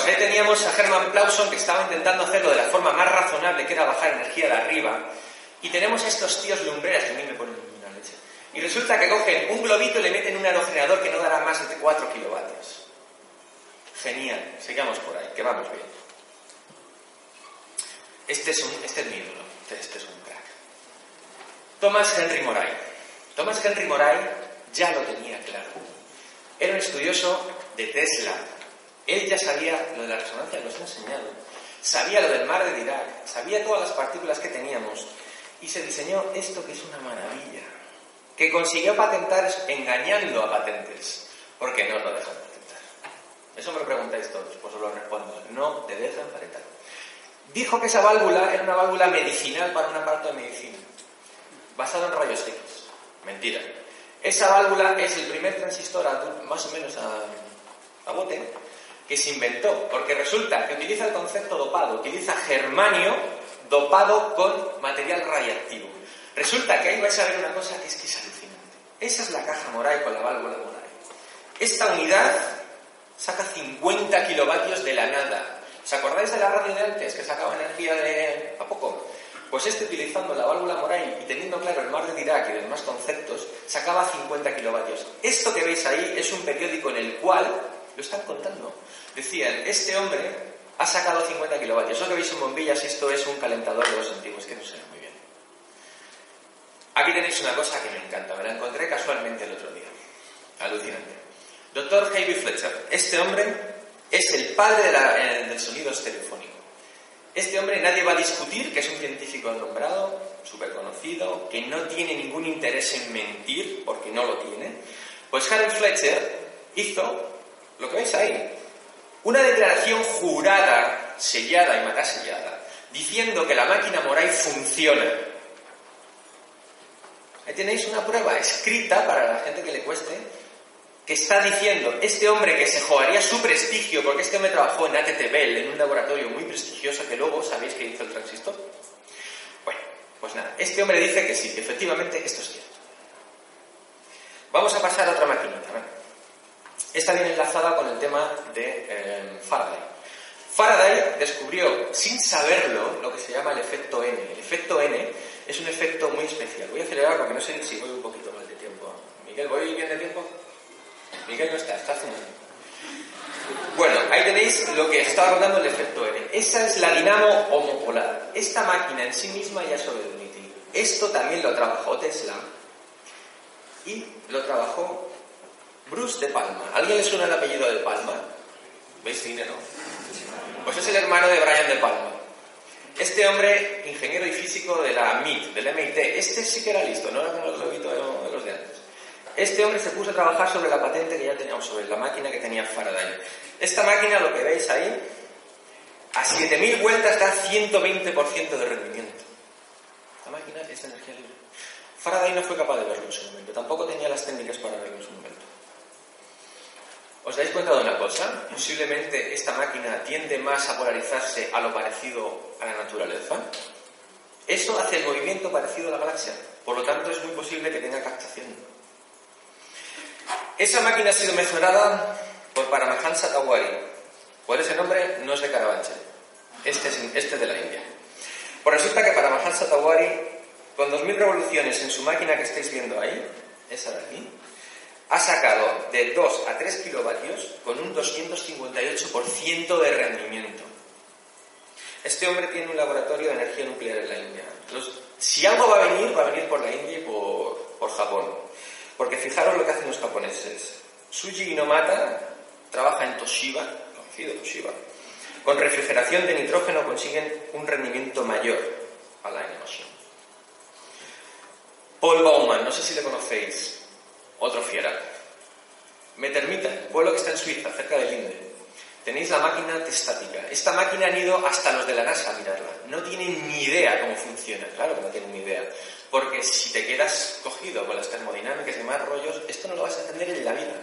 Pues ahí teníamos a Herman Plauson que estaba intentando hacerlo de la forma más razonable, que era bajar energía de arriba. Y tenemos a estos tíos lumbreras que a mí me ponen una leche. Y resulta que cogen un globito y le meten un aerogenerador que no dará más de 4 kilovatios. Genial, sigamos por ahí, que vamos bien. Este es, un, este es mi ídolo, este es un crack. Thomas Henry Moray. Thomas Henry Moray ya lo tenía claro. Era un estudioso de Tesla. Él ya sabía lo de la resonancia, nos ha enseñado. Sabía lo del mar de Dirac, sabía todas las partículas que teníamos y se diseñó esto que es una maravilla, que consiguió patentar engañando a patentes, porque no lo dejan patentar. Eso me lo preguntáis todos, pues os lo respondo. No te dejan patentar. Dijo que esa válvula era una válvula medicinal para un aparato de medicina, basado en rayos X. Mentira. Esa válvula es el primer transistor más o menos a, a bote que se inventó, porque resulta que utiliza el concepto dopado, utiliza germanio dopado con material radiactivo. Resulta que ahí vais a ver una cosa que es que es alucinante. Esa es la caja Moray con la válvula Moray. Esta unidad saca 50 kilovatios de la nada. ¿Os acordáis de la radio de antes que sacaba energía de... a poco? Pues este utilizando la válvula Moray y teniendo claro el mar de Dirac y demás conceptos, sacaba 50 kilovatios. Esto que veis ahí es un periódico en el cual lo están contando. Decían, este hombre ha sacado 50 kilovatios. Eso que veis en bombillas, esto es un calentador de los antiguos, que no sé muy bien. Aquí tenéis una cosa que me encanta, me la encontré casualmente el otro día. Alucinante. Doctor Heavy Fletcher. Este hombre es el padre eh, del sonido estereofónico. Este hombre nadie va a discutir que es un científico nombrado, súper conocido, que no tiene ningún interés en mentir, porque no lo tiene. Pues Harold Fletcher hizo lo que veis ahí, una declaración jurada, sellada y matasellada, diciendo que la máquina Moray funciona. Ahí tenéis una prueba escrita para la gente que le cueste, que está diciendo, este hombre que se jugaría su prestigio, porque este hombre trabajó en ATT Bell, en un laboratorio muy prestigioso, que luego sabéis que hizo el transistor. Bueno, pues nada, este hombre dice que sí, que efectivamente esto es cierto. Vamos a pasar a otra maquinita. Esta viene enlazada con el tema de eh, Faraday. Faraday descubrió, sin saberlo, lo que se llama el efecto N. El efecto N es un efecto muy especial. Voy a acelerar porque no sé si voy un poquito mal de tiempo. Miguel, ¿voy bien de tiempo? Miguel no está, está fumando. Bueno, ahí tenéis lo que estaba contando el efecto N. Esa es la dinamo homopolar. Esta máquina en sí misma ya sobre el. Esto también lo trabajó Tesla y lo trabajó Bruce de Palma. ¿Alguien le suena el apellido de Palma? ¿Veis cine, no? Pues es el hermano de Brian de Palma. Este hombre, ingeniero y físico de la MIT, del MIT, este sí que era listo, no era como de los de antes. Este hombre se puso a trabajar sobre la patente que ya teníamos, sobre la máquina que tenía Faraday. Esta máquina, lo que veis ahí, a 7000 vueltas da 120% de rendimiento. Esta máquina es energía libre. Faraday no fue capaz de verlo en su momento, tampoco tenía las técnicas para verlo en su momento. ¿Os dais cuenta de una cosa? Posiblemente esta máquina tiende más a polarizarse a lo parecido a la naturaleza. Eso hace el movimiento parecido a la galaxia. Por lo tanto, es muy posible que tenga captación. Esa máquina ha sido mejorada por Paramahansa Satawari. ¿Cuál es el nombre? No es de Carabanchel. Este es, este de la India. Pues resulta que Paramahansa Satawari, con 2.000 revoluciones en su máquina que estáis viendo ahí, esa de aquí, ha sacado de 2 a 3 kilovatios con un 258% de rendimiento. Este hombre tiene un laboratorio de energía nuclear en la India. si algo va a venir, va a venir por la India y por, Japón. Porque fijaros lo que hacen los japoneses. Suji Inomata trabaja en Toshiba, conocido Toshiba. Con refrigeración de nitrógeno consiguen un rendimiento mayor a la Machine. Paul Baumann, no sé si le conocéis, otro fiera. Metermita, pueblo que está en Suiza, cerca de Linde. tenéis la máquina testática. Esta máquina han ido hasta los de la NASA a mirarla. No tienen ni idea cómo funciona. Claro que no tienen ni idea. Porque si te quedas cogido con las termodinámicas y más rollos, esto no lo vas a entender en la vida.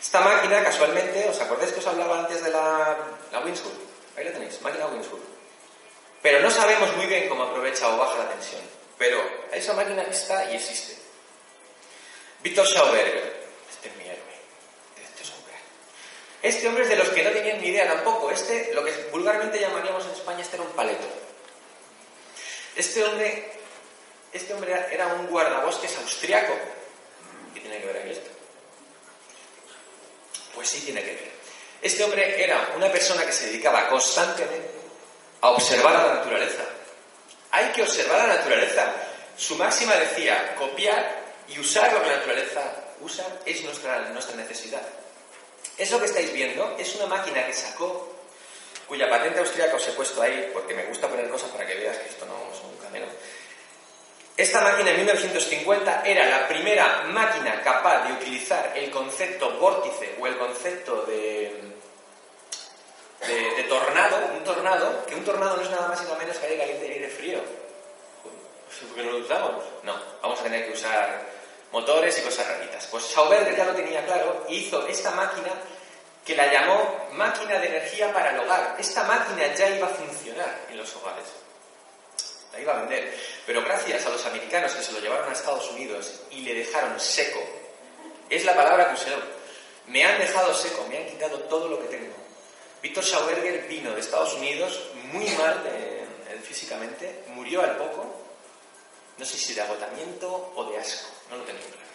Esta máquina, casualmente, ¿os acordáis que os hablaba antes de la, la Ahí la tenéis, máquina Winswood. Pero no sabemos muy bien cómo aprovecha o baja la tensión. Pero esa máquina está y existe. Víctor Schauberger, este es mi héroe. Este es un Este hombre es de los que no tenían ni idea tampoco. Este, lo que vulgarmente llamaríamos en España, este era un paleto. Este hombre, este hombre era un guardabosques austriaco. ¿Qué tiene que ver aquí esto? Pues sí tiene que ver. Este hombre era una persona que se dedicaba constantemente a observar la naturaleza. Hay que observar la naturaleza. Su máxima decía, copiar y usar lo que la naturaleza usa es nuestra, nuestra necesidad. Eso que estáis viendo es una máquina que sacó, cuya patente austríaca os he puesto ahí, porque me gusta poner cosas para que veas que esto no es un camino. Esta máquina en 1950 era la primera máquina capaz de utilizar el concepto vórtice o el concepto de, de, tornado, un tornado, que un tornado no es nada más y nada menos que aire caliente y aire frío. ¿Por qué no lo usamos? No, vamos a tener que usar motores y cosas raritas. Pues Schauberger ya lo tenía claro y hizo esta máquina que la llamó máquina de energía para el hogar. Esta máquina ya iba a funcionar en los hogares. La iba a vender. Pero gracias a los americanos que se lo llevaron a Estados Unidos y le dejaron seco, es la palabra que usé. Me han dejado seco, me han quitado todo lo que tengo. Víctor Schauberger vino de Estados Unidos muy mal eh, físicamente, murió al poco, no sé si de agotamiento o de asco, no lo tengo claro.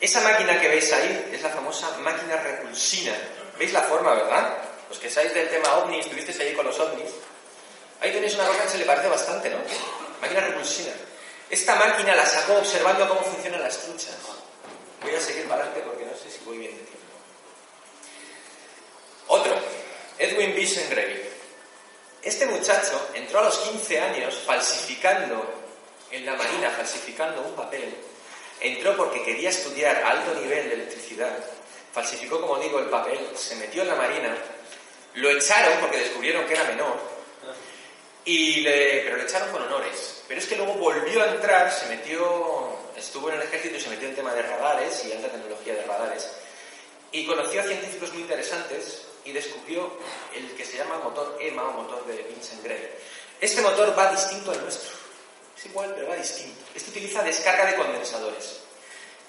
Esa máquina que veis ahí es la famosa máquina repulsina. ¿Veis la forma, verdad? Los que sabéis del tema ovni, estuvisteis ahí con los ovnis. Ahí tenéis una cosa que se le parece bastante, ¿no? Máquina repulsina. Esta máquina la sacó observando cómo funcionan las truchas. Voy a seguir para adelante porque no sé si voy bien de tiempo. Otro, Edwin Gray. Este muchacho entró a los 15 años falsificando en la Marina, falsificando un papel. Entró porque quería estudiar alto nivel de electricidad. Falsificó, como digo, el papel, se metió en la Marina. Lo echaron porque descubrieron que era menor. Y le, pero le echaron con honores. Pero es que luego volvió a entrar, se metió, estuvo en el ejército se metió en tema de radares y alta tecnología de radares. Y conoció a científicos muy interesantes y descubrió el que se llama motor EMA o motor de Vincent Gray. Este motor va distinto al nuestro. Es igual, pero va distinto. Este utiliza descarga de condensadores.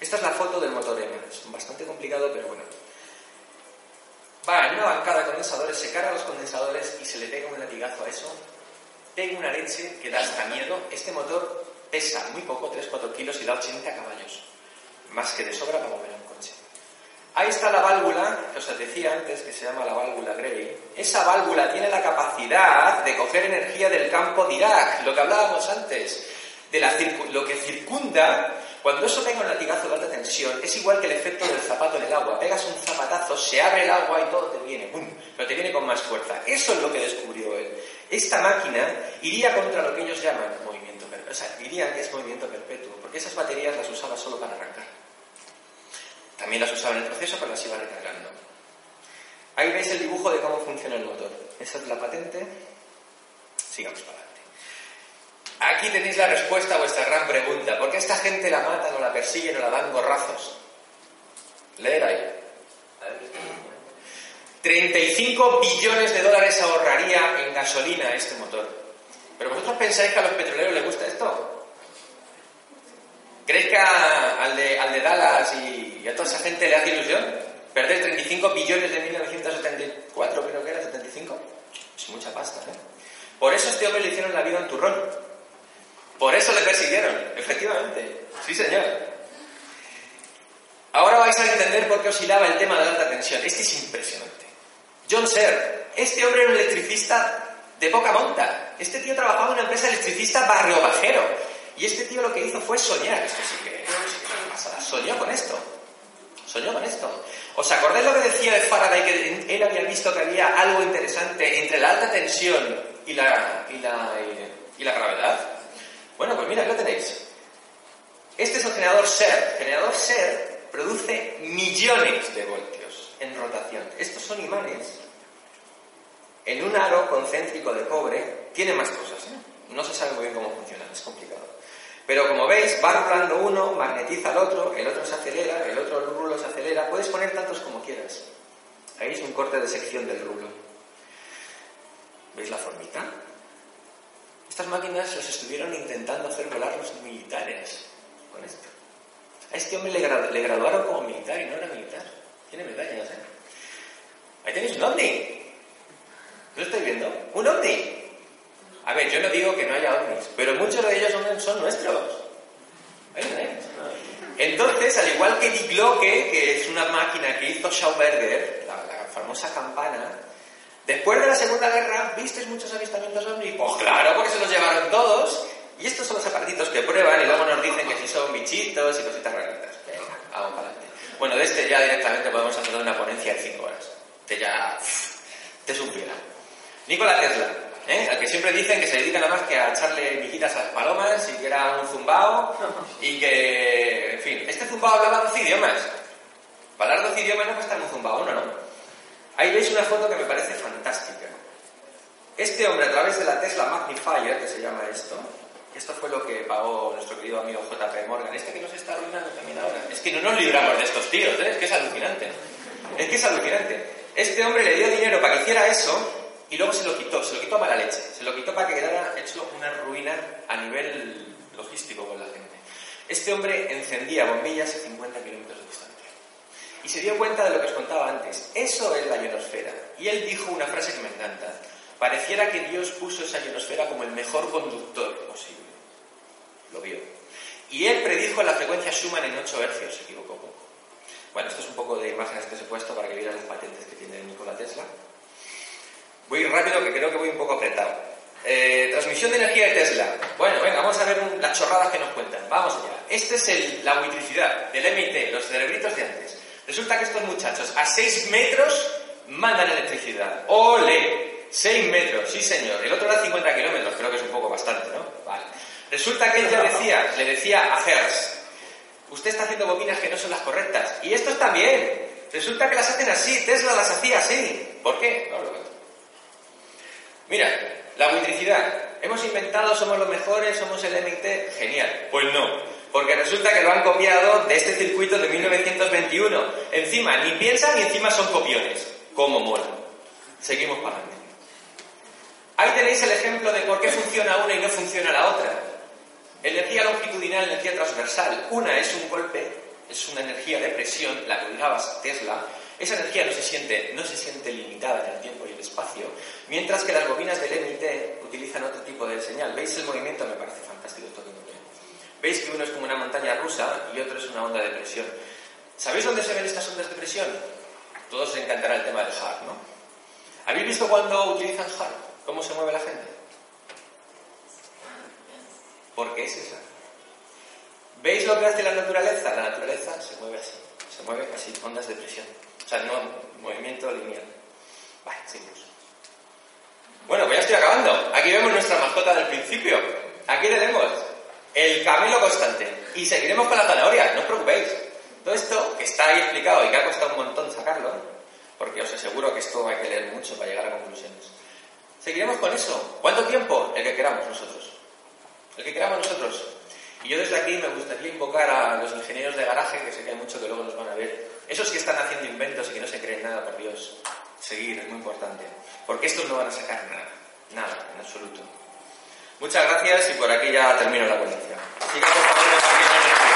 Esta es la foto del motor EMA. Es bastante complicado, pero bueno. Va en una bancada de condensadores, se carga los condensadores y se le pega un latigazo a eso. Pega una leche que da hasta miedo. Este motor pesa muy poco, 3-4 kilos, y da 80 caballos. Más que de sobra para mover Ahí está la válvula, que os decía antes, que se llama la válvula Gray. Esa válvula tiene la capacidad de coger energía del campo Dirac, lo que hablábamos antes, de lo que circunda. Cuando eso pega un latigazo de alta tensión, es igual que el efecto del zapato en el agua. Pegas un zapatazo, se abre el agua y todo te viene, ¡pum! Pero te viene con más fuerza. Eso es lo que descubrió él. Esta máquina iría contra lo que ellos llaman movimiento perpetuo. O sea, dirían que es movimiento perpetuo, porque esas baterías las usaba solo para arrancar. También las usaba en el proceso, pero las iba recargando. Ahí veis el dibujo de cómo funciona el motor. Esa es la patente. Sigamos para adelante. Aquí tenéis la respuesta a vuestra gran pregunta. ¿Por qué esta gente la matan o la persiguen o la dan gorrazos? Leer ahí. 35 billones de dólares ahorraría en gasolina este motor. ¿Pero vosotros pensáis que a los petroleros les gusta esto? ¿Creéis que al, de, al de Dallas y, a toda esa gente le hace ilusión? ¿Perder 35 billones de 1974, creo que era, 75? Es mucha pasta, ¿eh? Por eso este hombre le hicieron la vida en turrón. Por eso le persiguieron, efectivamente. Sí, señor. Ahora vais a entender por qué oscilaba el tema de la alta tensión. Este es impresionante. John Serr, este hombre era un electricista de poca monta. Este tío trabajaba en una empresa electricista barrio bajero. Y este tío lo que hizo fue soñar. Esto sí que, Soñó con esto. Soñó con esto. ¿Os acordáis lo que decía de Faraday? Que él había visto que había algo interesante entre la alta tensión y la, y la, y la gravedad. Bueno, pues mira, aquí lo tenéis. Este es el generador SER. El generador SER produce millones de voltios en rotación. Estos son imanes en un aro concéntrico de cobre tiene más cosas. ¿eh? No se sabe muy bien cómo funciona, es complicado. Pero como veis, va rulando uno, magnetiza al otro, el otro se acelera, el otro rulo se acelera. Puedes poner tantos como quieras. Ahí es un corte de sección del rulo. ¿Veis la formita? Estas máquinas las estuvieron intentando hacer volar los militares con esto. A este hombre le, graduaron como militar y no era militar. Tiene medallas, ¿eh? Ahí tenéis un ovni. ¿Lo estáis viendo? ¡Un ovni! A ver, yo no digo que no haya ovnis, pero muchos de ellos son, nuestros. Entonces, al igual que Die que es una máquina que hizo Schauberger, la, la famosa campana, después de la Segunda Guerra, ¿visteis muchos avistamientos ovnis? Pues claro, porque se los llevaron todos. Y estos son los aparatitos que prueban y luego nos dicen que si son bichitos y cositas raritas. Venga, vamos para adelante. Bueno, de este ya directamente podemos hacer una ponencia de 5 horas. Te ya te supiera. Nikola Tesla, ¿eh? al que siempre dicen que se dedica nada más que a echarle mijitas a las palomas y que era un zumbao y que, en fin, este zumbao hablaba 12 idiomas. Hablar 12 idiomas no puede estar un zumbao, uno no. Ahí veis una foto que me parece fantástica. Este hombre, a través de la Tesla Magnifier, que se llama esto, esto fue lo que pagó nuestro querido amigo JP Morgan, este que nos está arruinando también ahora. Es que no nos libramos de estos tíos, ¿eh? es que es alucinante. Es que es alucinante. Este hombre le dio dinero para que hiciera eso y luego se lo quitó, se lo quitó a mala leche, se lo quitó para que quedara hecho una ruina a nivel logístico con la gente. Este hombre encendía bombillas a 50 kilómetros de distancia. Y se dio cuenta de lo que os contaba antes. Eso es la ionosfera. Y él dijo una frase que me encanta. Pareciera que Dios puso esa ionosfera como el mejor conductor posible. Lo vio. Y él predijo la frecuencia Schumann en 8 hercios, se equivocó poco. Bueno, esto es un poco de imágenes que os he puesto para que vieran las patentes que tiene Nikola Tesla. Voy rápido que creo que voy un poco apretado. Eh, transmisión de energía de Tesla. Bueno, venga, vamos a ver las chorradas que nos cuentan. Vamos allá. Esta es el, la buitricidad del MIT, los cerebritos de antes. Resulta que estos muchachos a 6 metros mandan electricidad. ¡Ole! 6 metros, sí señor. El otro era 50 kilómetros, creo que es un poco bastante, ¿no? Vale. Resulta que ella decía, le decía a Hertz, usted está haciendo bobinas que no son las correctas. Y estos también. Resulta que las hacen así, Tesla las hacía así. ¿Por qué? Mira, la buitricidad. Hemos inventado, somos los mejores, somos el MIT. Genial. Pues no. Porque resulta que lo han copiado de este circuito de 1921. Encima, ni piensan ni encima son copiones. ¿Cómo mola? Seguimos para adelante. Ahí tenéis el ejemplo de por qué funciona una y no funciona la otra. Energía longitudinal, energía transversal. Una es un golpe, es una energía de presión, la que usaba Tesla, esa energía no se siente, no se siente limitada en el tiempo y el espacio, mientras que las bobinas del MIT utilizan otro tipo de señal. ¿Veis el movimiento? Me parece fantástico esto que Veis que uno es como una montaña rusa y otro es una onda de presión. ¿Sabéis dónde se ven estas ondas de presión? Todos os encantará el tema del HART, ¿no? ¿Habéis visto cuando utilizan HART? ¿Cómo se mueve la gente? ¿Por qué es esa? ¿Veis lo que hace la naturaleza? La naturaleza se mueve así, se mueve así, ondas de presión. O sea, no movimiento lineal. Vale, seguimos. Bueno, pues ya estoy acabando. Aquí vemos nuestra mascota del principio. Aquí tenemos el camelo constante. Y seguiremos con la zanahoria, no os preocupéis. Todo esto que está ahí explicado y que ha costado un montón sacarlo, porque os aseguro que esto hay que leer mucho para llegar a conclusiones. Seguiremos con eso. ¿Cuánto tiempo? El que queramos nosotros. El que queramos nosotros. Y yo desde aquí me gustaría invocar a los ingenieros de garaje, que sé que hay mucho que luego nos van a ver, esos que están haciendo inventos y que no se creen nada, por Dios, seguir, es muy importante. Porque estos no van a sacar nada, nada, en absoluto. Muchas gracias y por aquí ya termino la ponencia. Así que, por favor,